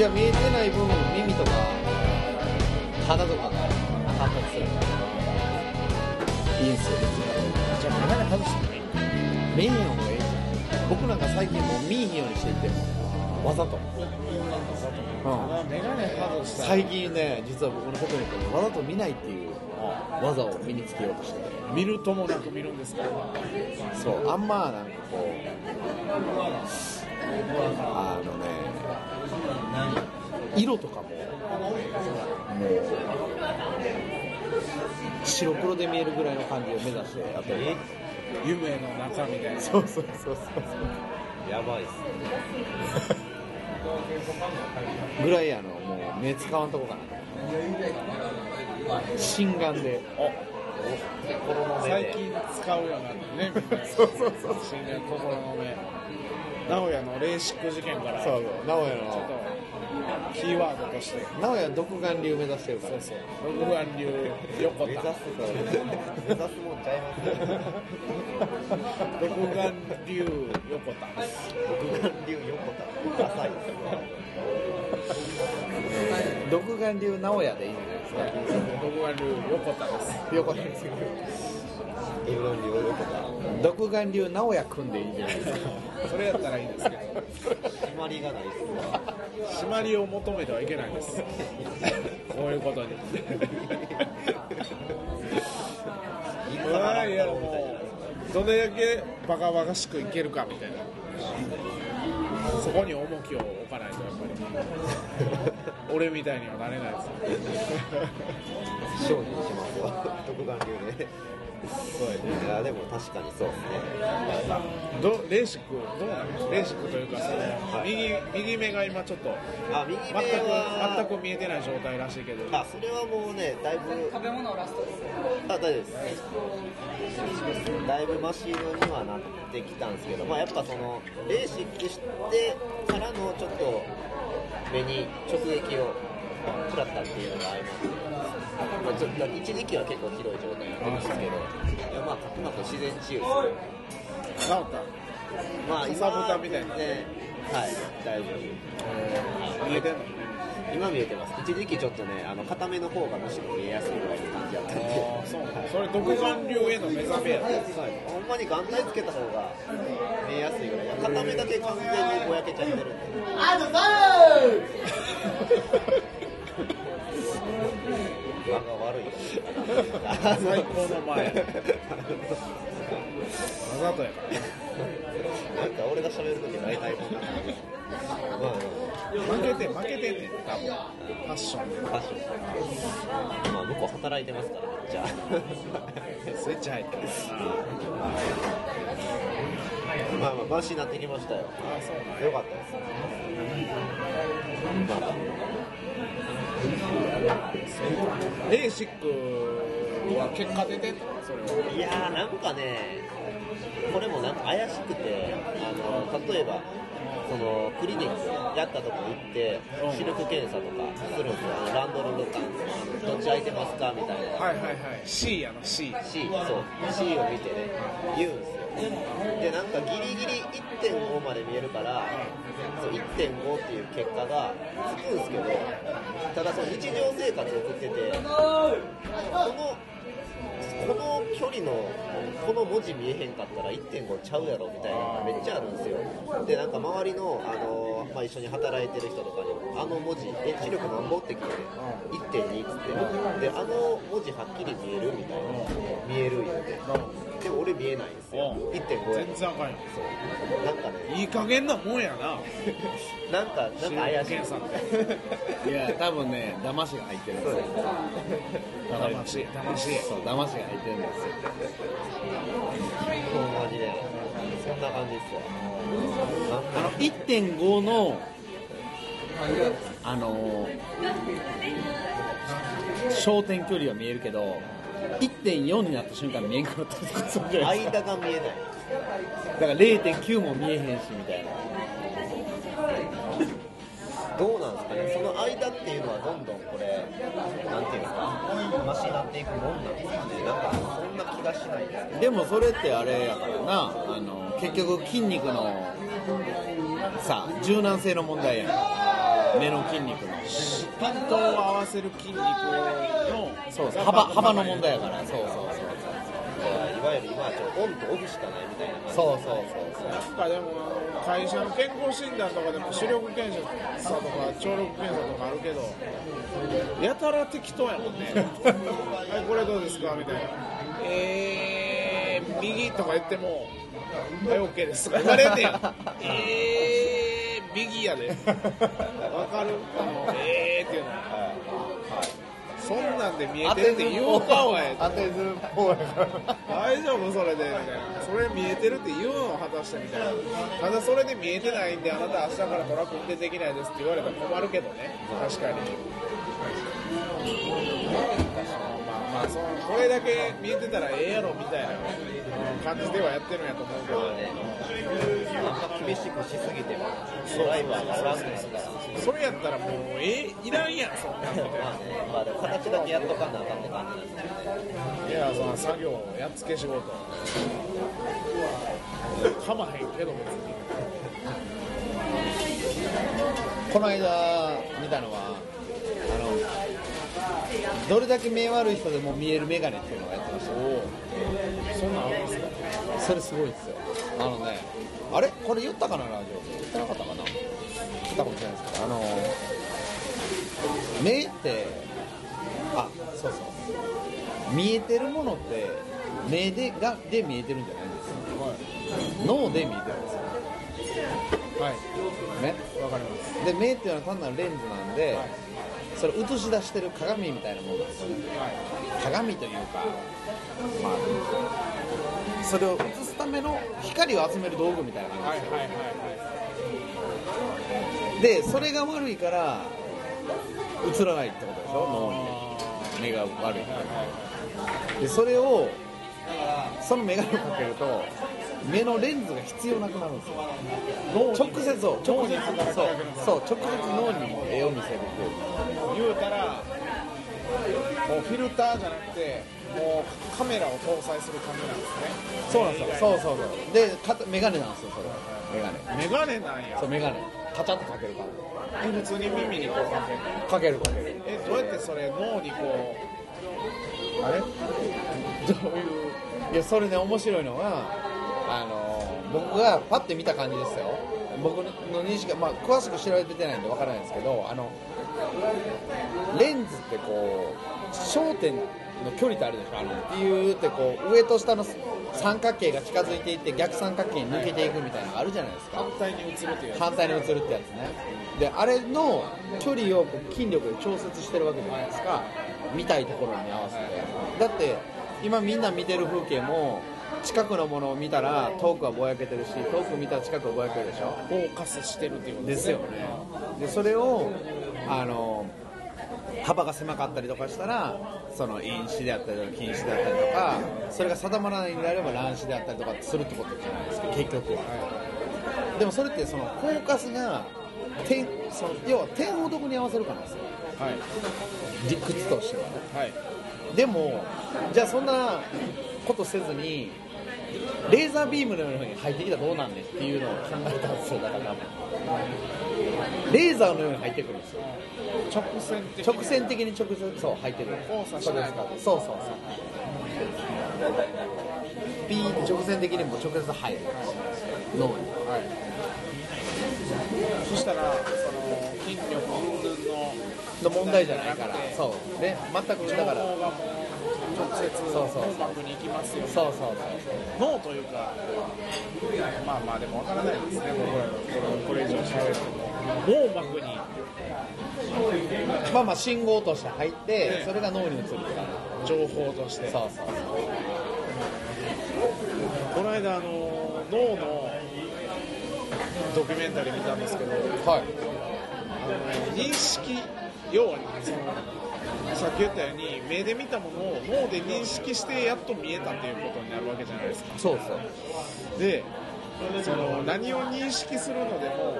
いや見えてない部分耳とか鼻とかが発達する。いいんすよじゃあ眼鏡外しても見えへん方がいい。僕なんか最近もう見えへんようにしていってるわざと、最近ね実は僕のテクニックでわざと見ないっていう技を身につけようとしてて。見るともなく見るんですかそう。あんまなんかこうあのね色とかももう白黒で見えるぐらいの感じを目指してやってる夢の中みたいなそうそうそうそう。やばいっすぐらいあのもう目使わんとこかな心眼で心の目で最近使う。ようになってねそうそうそう。心霊心の目。名古屋のレーシック事件から。そうそう。名古屋ちょっのとキーワードとして。名古屋独眼流目指してるから。そうそう六眼流横田。目指す目指すもんちゃいますよ六眼流横田独眼流横田ダサいっ独眼流名古屋でいいんじゃないですか。六眼流横田です。横田ですす独眼流横田独眼流直哉くんでいいんじゃないですかそれやったらいいんですけど決まりがないっす。わ締まりを求めてはいけないです。こういうことに。うわいやもうどれだけバカバカしくいけるかみたいな。そこに重きを置かないとやっぱり。俺みたいにはなれないです精進 しますわ。独眼流でいやでも確かにそうですね。どレーシックどうなの？レーシックというかその右右目が今ちょっとあ右目全くは全く見えてない状態らしいけど。あそれはもうねだいぶ食べ物をラストですあ大丈夫です。だいぶマシーにはなってきたんですけどまあやっぱそのレーシックしてからのちょっと目に直撃を食らったっていうのがありますまあ、ちょっと一時期は結構ひどい状態だったんですけどいやまあ角膜自然治癒です治ったまあかさぶたみたいなねはい大丈夫見えてんの今見えてます一時期ちょっとねあの片目の方がむしろ見えやすいぐらいの感じだったんでそうそれ独眼流への目覚めやほんまに眼帯つけた方が見えやすいぐらい片目だけ完全にぼやけちゃってるんで間が悪い最高の前わざとやからなんか俺が喋るとき大体こんな感じまあ負けて負けてんねん多分ファッションファッションまあ向こう働いてますからじゃあスイッチ入ってるからなまあまあマシになってきましたよあそうなんや。よかったですまあレーシックは結果出てんの？それは。いやーなんかねこれもなんか怪しくてあの例えばそのクリニックやったとこ行ってうん。視力検査とかするんですよ。ランドルルカンあのどっち空いてますか？みたいな。はいはいはい C やの C C そう C を見てね言うんですよでなんかギリギリ1.5まで見えるからそう1.5っていう結果がつくんですけどただその日常生活を送っててこのこの距離のこの文字見えへんかったら1.5ちゃうやろみたいなのがめっちゃあるんですよ。でなんか周りの、あのまあ、一緒に働いてる人とかにもあの文字え視力なんぼって聞いて1.2っつって。であの文字はっきり見えるみたいな。見える言うて俺見えないんですよ。うん。1.5や全然あかんよ。そう。なんかね。いい加減なもんやな。なんかなんか怪しい。検査っていや多分ね騙しが入ってるんですよ。騙し。騙し。そう騙しが入ってるんですよ。ほんまにねそんな感じですわあの1.5のあの焦点距離は見えるけど1.4になった瞬間見えんくなったりとかするじゃないですか間が見えない。だから0.9も見えへんしみたいな。どうなんですかね、その間っていうのはどんどんこれ、なんていうんですか、マシになっていくもんなんですかね、なんかそんな気がしないですけど、でもそれってあれやからな。あの結局筋肉のさ柔軟性の問題やん目の筋肉のピントを合わせる筋肉のそうそう。幅幅の問題やから。そうそうそういわゆる今はちょっとオンとオフしかないみたいな。感じそうそうそう。なんかでも会社の健康診断とかでも視力検査とか聴力検査とかあるけどやたら適当やもんね。はいこれどうですか？みたいな。えー、右とか言ってもはい OK です。とか言われんねや。えー、右やで。わかるこのえーっていうの。はそんなんで見えてるって言うかおい当てず方やから大丈夫それでそれ見えてるって言うのを果たしてみたいな。ただそれで見えてないんであなた明日からトラック運転できないですって言われたら困るけどね。確かに。まあまあそこれだけ見えてたらええやろみたいな感じではやってるんやと思うけど。あんま厳しくしすぎてもドライバーがおらんくなるからそれやったらもう。ええいらんやんそんなんみたいまあねまあでも形だけやっとかなあかんって感じなんですねないやその作業やっつけ仕事。かまへんけど別に。この間見たのはあのどれだけ目悪い人でも見える眼鏡っていうのをやってました。そんなんあるんですか？それすごいですよあのねあれ？これ言ったかなラジオ？で言ってなかったかな？言ったかもしれないですけどあの目ってあそうそう。見えてるものって目でがで見えてるんじゃないんですよ。脳で見えてるんですよ。はい。ねわかります。で目っていうのは単なるレンズなんで、それ映し出してる鏡みたいなもんですよね。はい。鏡というか、まあ、それを映すための光を集める道具みたいな感じはいはいはいでそれが悪いから映らないってことでしょ？脳に。目が悪いから。でそれをその眼鏡をかけると目のレンズが必要なくなるんですよ。直接を直接そうそう直接脳に絵を見せるっていう。言うたらもうフィルターじゃなくてもうカメラを搭載するカメラですね。そうなんですよ。そうそうそう。でか眼鏡なんですよそれ。眼鏡メガネなんや。そう眼鏡カチャッとかけるから。え普通に耳にこうかける。かける。かけるえどうやってそれ脳にこうあれ？どういう？いやそれね面白いのはあの僕がパッて見た感じですよ。僕の認識が、まあ、詳しく調べてないんでわからないんですけどあのレンズってこう焦点の距離ってあるでしょあのビューってこう上と下の三角形が近づいていって逆三角形に抜けていくみたいなのがあるじゃないですか。反対に映るというやつ。反対に映るってやつね。であれの距離をこう筋力で調節してるわけじゃないですか。見たいところに合わせて。だって今みんな見てる風景も近くのものを見たら遠くはぼやけてるし遠く見たら近くはぼやけるでしょ。フォーカスしてるっていうことですよね。でそれをあの幅が狭かったりとかしたらその因子であったりとか近視であったりとかそれが定まらないんであれば乱視であったりとかするってことじゃないですか結局は。でもそれってそのフォーカスが点その要は点をどこに合わせるかなんですよはい。理屈としては。ねはい。でもじゃあそんなことせずにレーザービームのように入ってきたらどうなんねっていうのを考えたんですよだから多分レーザーのように入ってくるんですよ。直線的直線的に直接そう入ってくる。そうないですかそうそうそう。ピーって直線的にも直接入る。脳に。はいそしたらのの問題じゃないから。そう。ね。全く情だから。直接そう。そう網膜に行きますよそうそうそう。脳というかまあまあでもわからないですね。僕らのこれこれ以上喋っても。網膜に。まあまあ信号として入ってそれが脳に移るから。情報として。そうそう。この間あの脳のドキュメンタリー見たんですけど。はい。あの認識要はそのさっき言ったように目で見たものを脳で認識してやっと見えたっていうことになるわけじゃないですか。そうそう。でその何を認識するのでも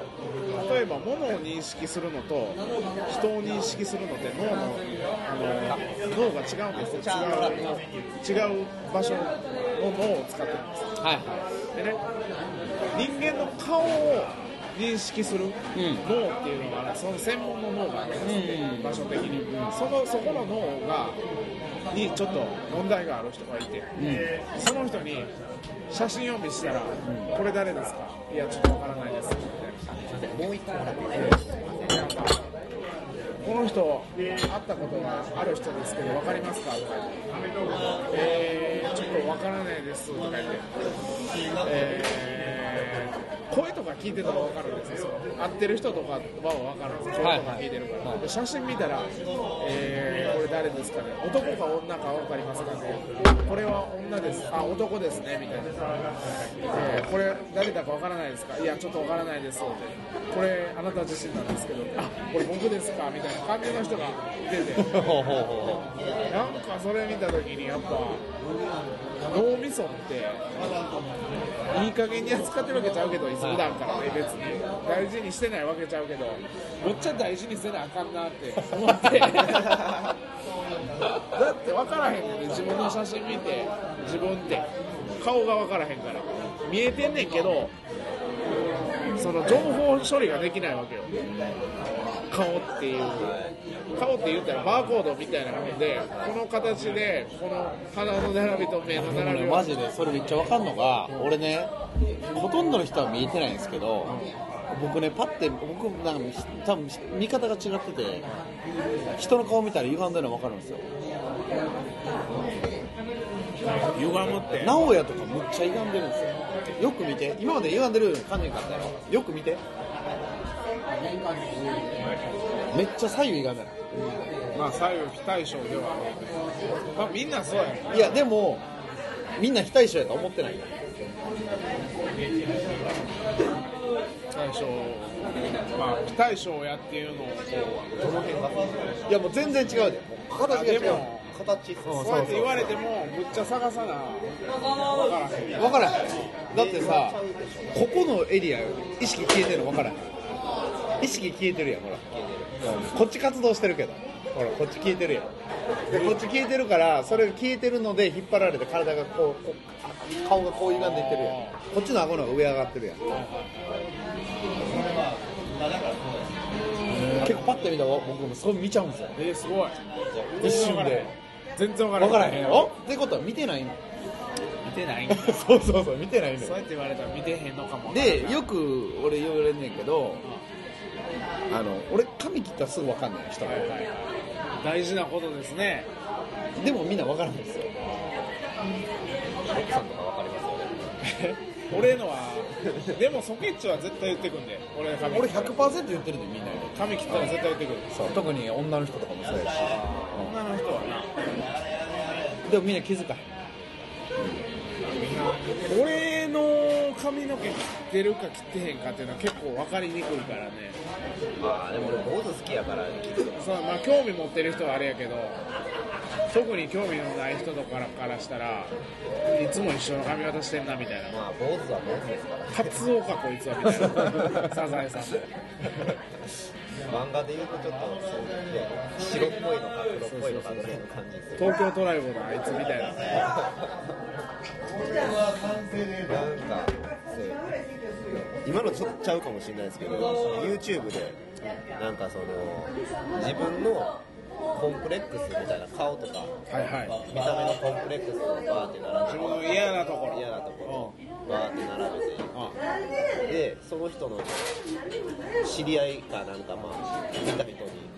例えば物を認識するのと人を認識するのって脳のあの脳が違うんですよ。違う違う場所の脳を使ってるんです。はいはでね人間の顔を認識する脳っていうのがある。その専門の脳があるんです。って、うん。場所的に、そのそこの脳がにちょっと問題がある人がいて、その人に写真を見したら、これ誰ですか？いやちょっとわからないです。みもう一個もらって。いいですかたいなこの人会ったことがある人ですけど分かりますか？とか言ってえー、ちょっと分からないです。とか言って、えー、声とか聞いてたら分かるんですよ。会ってる人とかは分かるんです。よ声とか聞いてるから、で写真見たら、えー、これ誰ですかね。男か女か分かりますかね。これは女です。あ男ですね。みたいな、えー、これ誰だか分からないですか。いやちょっと分からないです。これあなた自身なんですけど。あこれ僕ですか。みたいな感じの人が出て。なんかそれ見た時にやっぱ脳みそっていい加減に扱ってるわけちゃうけど普段からね別に。大事にしてないわけちゃうけどむっちゃ大事にせなあかんなって思って。だって分からへんねんね自分の写真見て自分って。顔が分からへんから。見えてんねんけどその情報処理ができないわけよ。顔っていう顔って言ったらバーコードみたいなもんでこの形でこの鼻の並びと目のう並びをマジでそれめっちゃわかんのが俺ねほとんどの人は見えてないんですけど僕ねパッて僕なんか多分見方が違ってて人の顔見たら歪んでるの分かるんですよ。歪むって。直哉とかむっちゃ歪んでるんですよ。よく見て。今まで歪んでるように感じなかったやろ。よく見てめっちゃ左右歪んでるまあ左右非対称ではあるまあみんなそうやねいやでもみんな非対称やと思ってない。よ対称まあ非対称やっていうのをこうどの辺が。いやもう全然違うで。形が違う。でも形っす。そうやって言われてもむっちゃ探さな分からへん。分からへん。だってさここのエリア意識消えてるの分からへん意識消えてるやんほら。こっち活動してるけど。ほらこっち消えてるやん。でこっち消えてるからそれが消えてるので引っ張られて体がこうこうあ顔がこう歪んでいってるやん。こっちの顎の方が上上がってるやん。結構パッて見たら僕もそう見ちゃうんですよ。えー、すごい。一瞬で。全然分からへん。分からへんやろってことは見てないの。見てない。ん かそうそうそう見てないのよ。そうやって言われたら見てへんのかも。でよく俺言われんねんけどあの俺髪切ったらすぐ分かんない人が。はい。はい大事なことですね。でもみんな分からないんですよ。奥さんとかわかりますよね。俺のはでもソケッチは絶対言ってくんで。俺髪。俺100%言ってるでみんなに。髪切ったら絶対言ってくる。そう。特に女の人とかもそうやし。女の人はな。でもみんな気づかへん。俺の髪の毛切ってるか切ってへんかっていうのは結構分かりにくいからね。まあでも俺坊主好きやからそうまあ興味持ってる人はあれやけど特に興味のない人とかからしたらいつも一緒の髪型してんなみたいな。まあ坊主は坊主ですからカツオかこいつはみたいな。サザエさん。で漫画で言うとちょっとそうね白っぽいのか黒っぽいのかぐらいの感じですよ東京トライブのあいつみたいな。なんか今のちょっとちゃうかもしれないですけど YouTube でなんかその自分のコンプレックスみたいな顔とかはいはい見た目のコンプレックスをバーって並自分べての嫌なところ。嫌なところバーって並べてあでその人の知り合いかなんかまあ見た人に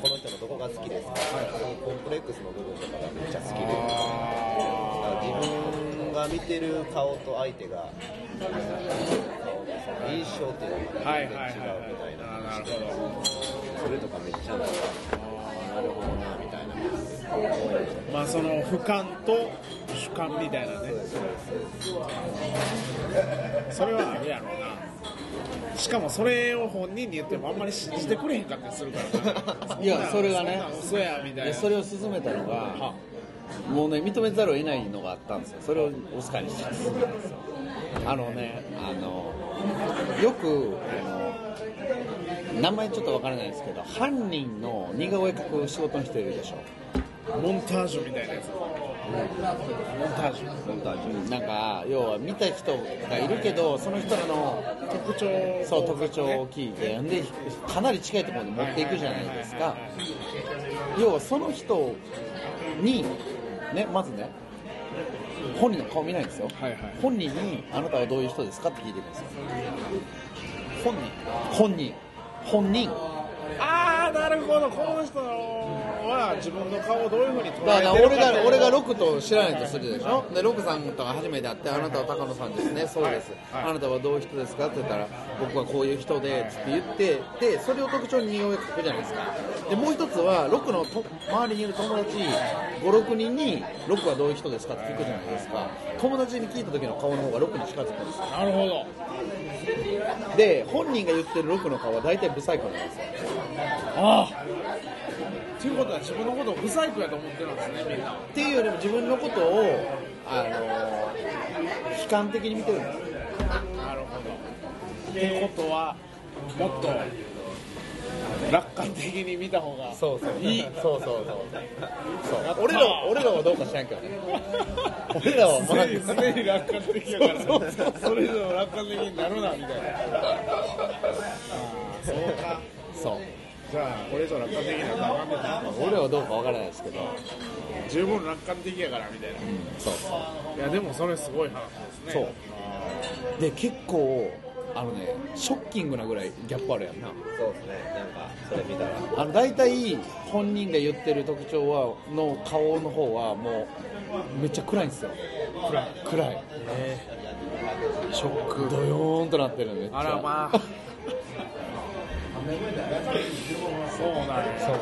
この人のどこが好きですか、そのコンプレックスの部分とかがめっちゃ好きで分が見てる顔と相手が印象っていうのがはい全然違はいはうみたい。ないあなるほどそれとかめっちゃなんかあなるほどなみたいな。まあその俯瞰と主観みたいなね。それはあるやろうな。しかもそれを本人に言ってもあんまり信じてくれへんかったりするからな。いやそれがねんなん嘘やみたいな。でそれを進めたのがもうね認めざるを得ないのがあったんですよ。それをオスカーにしたんです。よあのねあのよくあの名前ちょっとわからないですけど犯人の似顔絵描く仕事の人いるでしょ。モンタージュみたいなやつ。モンタージュ。モンタージュ。なんか要は見た人がいるけどその人らの特徴。そう特徴を聞いてでかなり近いところに持っていくじゃないですか。要はその人にねまずね本人の顔見ないんですよ、はいはい。本人にあなたはどういう人ですか？って聞いてるんですよ。本人。本人。本人。ああなるほど。この人は自分の顔をどういうふうに捉だからえてるか。俺が俺がロクと知らないとするでしょ。でロクさんと初めて会ってあなたは高野さんですね。そうです、あなたはどういう人ですか？って言ったら僕はこういう人でつって言ってでそれを特徴に似顔絵描くじゃないですか。でもう一つはロクのと周りにいる友達56人にロクはどういう人ですかって聞くじゃないですか。友達に聞いた時の顔の方がロクに近づくんですよ。なるほど。で本人が言ってるロクの顔は大体ブサイクなんですよ。ああということは自分のことをブサイクやと思ってるんですねみんなっていうよりも自分のことをあの悲観的に見てるんですよなるほどってことはもっと楽観的に見た方がそうそう。いい。そうそうそうそう。俺らは俺らはどうか知らんけどね。俺らはまあ常に楽観的やからそれ以上楽観的になるなみたいな。そうか。そうじゃあこれ以上楽観的になったらあかんねんな。俺らはどうかわからないですけど、十分楽観的やからみたいな、そうそう。いやでもそれすごい話ですね。そう。で結構あのねショッキングなぐらいギャップあるやんな。そうですね。なんかそれ見たら。あの大体本人が言ってる特徴はの顔の方はもうめっちゃ暗いんですよ。暗い。暗い。ショック。ドヨーンとなってるめっちゃ。あらまあ そうなんやそう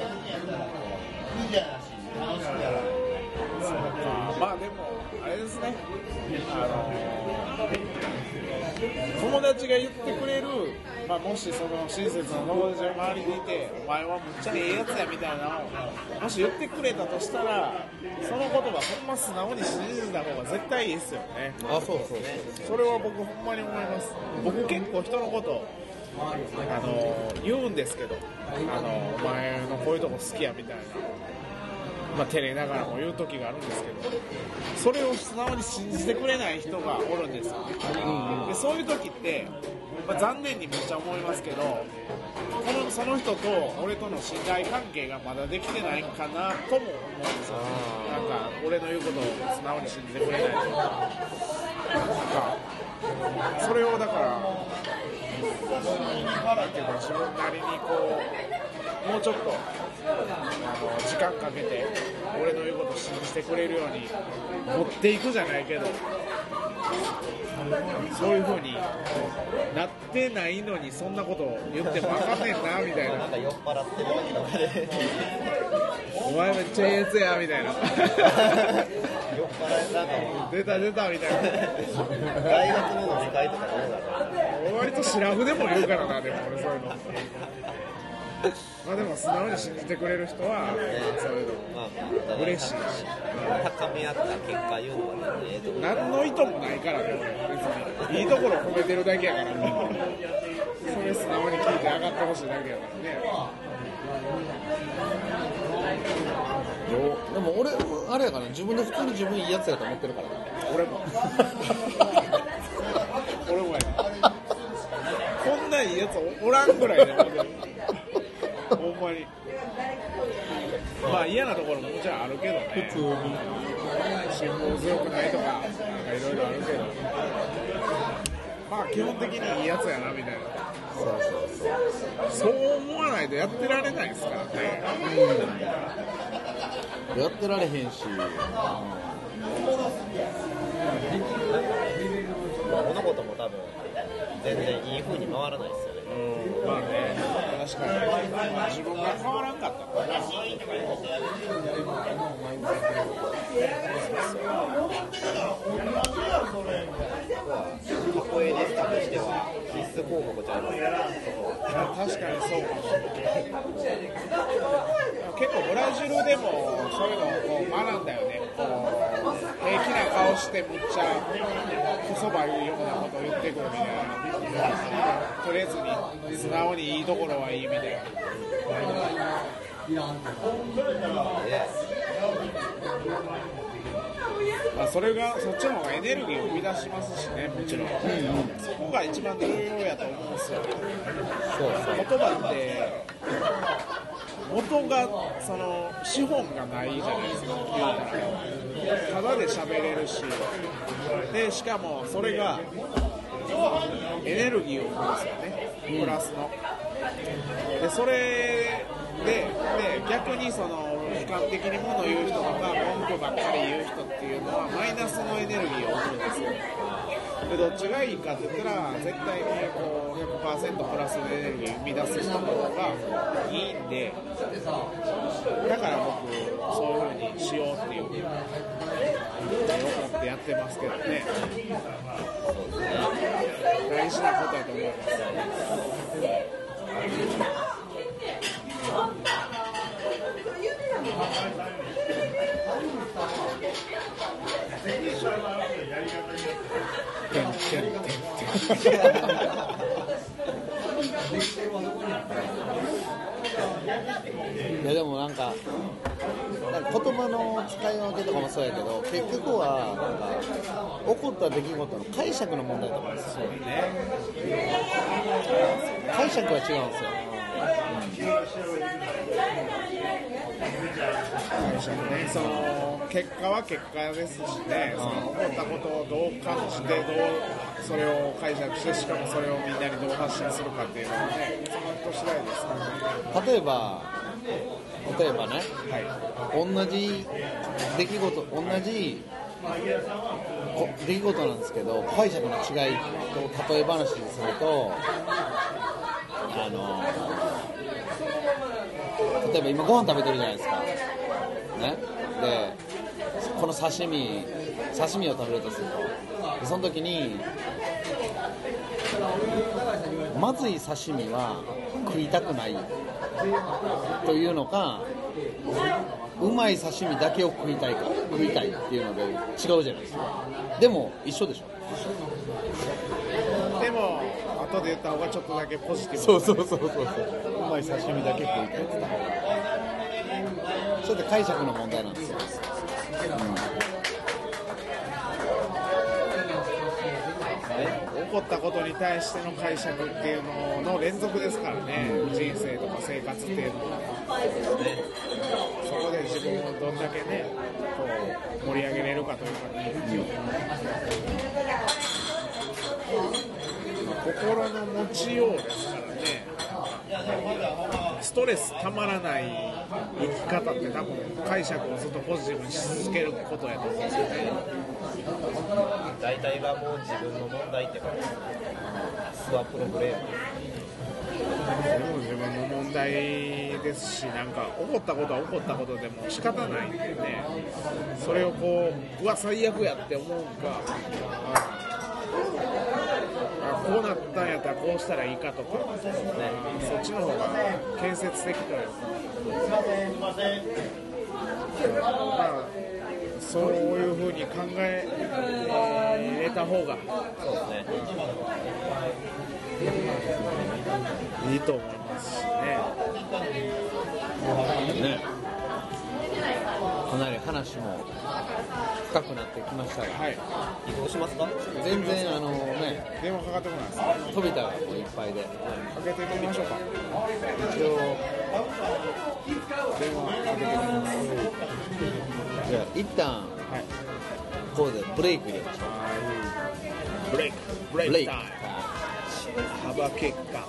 そうかまあでもあれですね。あの友達が言ってくれる、まあ、もしその親切な友達が周りにいてお前はむっちゃええやつやみたいなのをもし言ってくれたとしたらその言葉ほんま素直に信じた方が絶対いいですよね。あそうそう。それは僕ほんまに思います。僕結構人のことあの言うんですけどあのお前のこういうとこ好きやみたいなまあ照れながらも言う時があるんですけどそれを素直に信じてくれない人がおるんですよ。でそういう時って、まあ、残念にめっちゃ思いますけどこのその人と俺との信頼関係がまだできてないかなとも思うんですよ。なんか俺の言うことを素直に信じてくれないとかそれをだからなんていうか自分なりにこうもうちょっとあの時間かけて俺の言うことを信じてくれるように持っていくじゃないけどそういう風になってないのにそんなことを言ってもあかんねんなみたいな。んなか酔っ払ってる時とかでお前めっちゃええやつやみたいな。酔っ払いなんかも出た出たみたいな。う 大学の飲み会とかどうだろう俺割とシラフでも言うからなでも俺そういうの。まあでも素直に信じてくれる人はそういうの。まあ嬉しい。し高め合った結果言うのはね何の意図もないからね。俺別にいいところを褒めてるだけやから。それ素直に聞いて上がってほしいだけやからね。よでも俺あれやから自分で普通に自分いいやつやと思ってるから。俺も 俺もやこんないいやつおらんぐらいで思ってるほんまに。まあ嫌なところももちろんあるけどね。普通に辛抱強くないとかなんかいろいろあるけど。まあ基本的にいいやつやなみたいな。そうそうそうそう思わないとやってられないですからね。やってられへんし、物事も多分全然いい風に回らないですよね。うんまあね確かに自分が変わらんかったからなカポエリスタとしては必須項目じゃないですか確かにそうかも結構ブラジルでもそういうのをこう学んだよね平気な顔してむっちゃこそば言うようなことを言ってくるみたいなとりあえずに素直にいいところはいいみたいなでまあ、それがそっちの方がエネルギーを生み出しますしねもちろん、そこが一番重要やと思うんですよそうそう言葉って元がその資本がないじゃないですか言うたら。ただで喋れるし。でしかもそれがエネルギーを生むんですよねプラスのでそれでで逆にその悲観的に物を言う人とか文句ばっかり言う人っていうのはマイナスのエネルギーを生むんですよでどっちがいいかって言ったら絶対にこう100%プラスのエネルギーを生み出す人の方がいいんでだから僕そういう風にしようっていうふうに思ってやってますけどね。事なことだと思いますいやでもなんかなんか言葉の使い分けとかもそうやけど結局はなんか起こった出来事の解釈の問題と思うんですよ解釈は違うんですよ。ね、その結果は結果ですしね、その起こったことをどう感じて、どうそれを解釈して、しかもそれをみんなにどう発信するかっていうのはね、その人次第ですね。例えば例えばねはい同じ出来事同じ出来事なんですけど解釈の違いと例え話にするとあの例えば今ご飯食べてるじゃないですか。ね。でこの刺身刺身を食べるとすると。その時にまずい刺身は食いたくない。というのかうまい刺身だけを食いたいか食いたいっていうので違うじゃないですか。でも一緒でしょ。でも、後で言った方がちょっとだけポジティブそうそうそうそうそう。うまい刺身だけ食いたいって言った方が。それで解釈の問題なんですよ、起こったことに対しての解釈っていうのの連続ですからね、人生とか生活っていうのは、ねそこで自分をどんだけねこう盛り上げれるかというかね、うん心の持ちようですからストレスたまらない生き方って多分解釈をずっとポジティブにし続けることやと思うんで。すよね大体がもう自分の問題ってことですねスワプロブレームそれも自分の問題ですしなんか起こったことは起こったことでも仕方ないんでね。それをこううわ最悪やって思うか。こうなったんやったらこうしたらいいかとか、そっちの方が建設的というかまあそういうふうに考ええーれた方がそうですねいいと思いますしね。ね。なり話も深くなってきましたがはい、移動しますか？全然あのね電話かかってこないですか飛びたがもういっぱいで。かけてみましょうか。一応電話かけてみます。じゃあ一旦はいここでブレイク入れましょブレイク。ブレうブレイクイクタイム。幅結果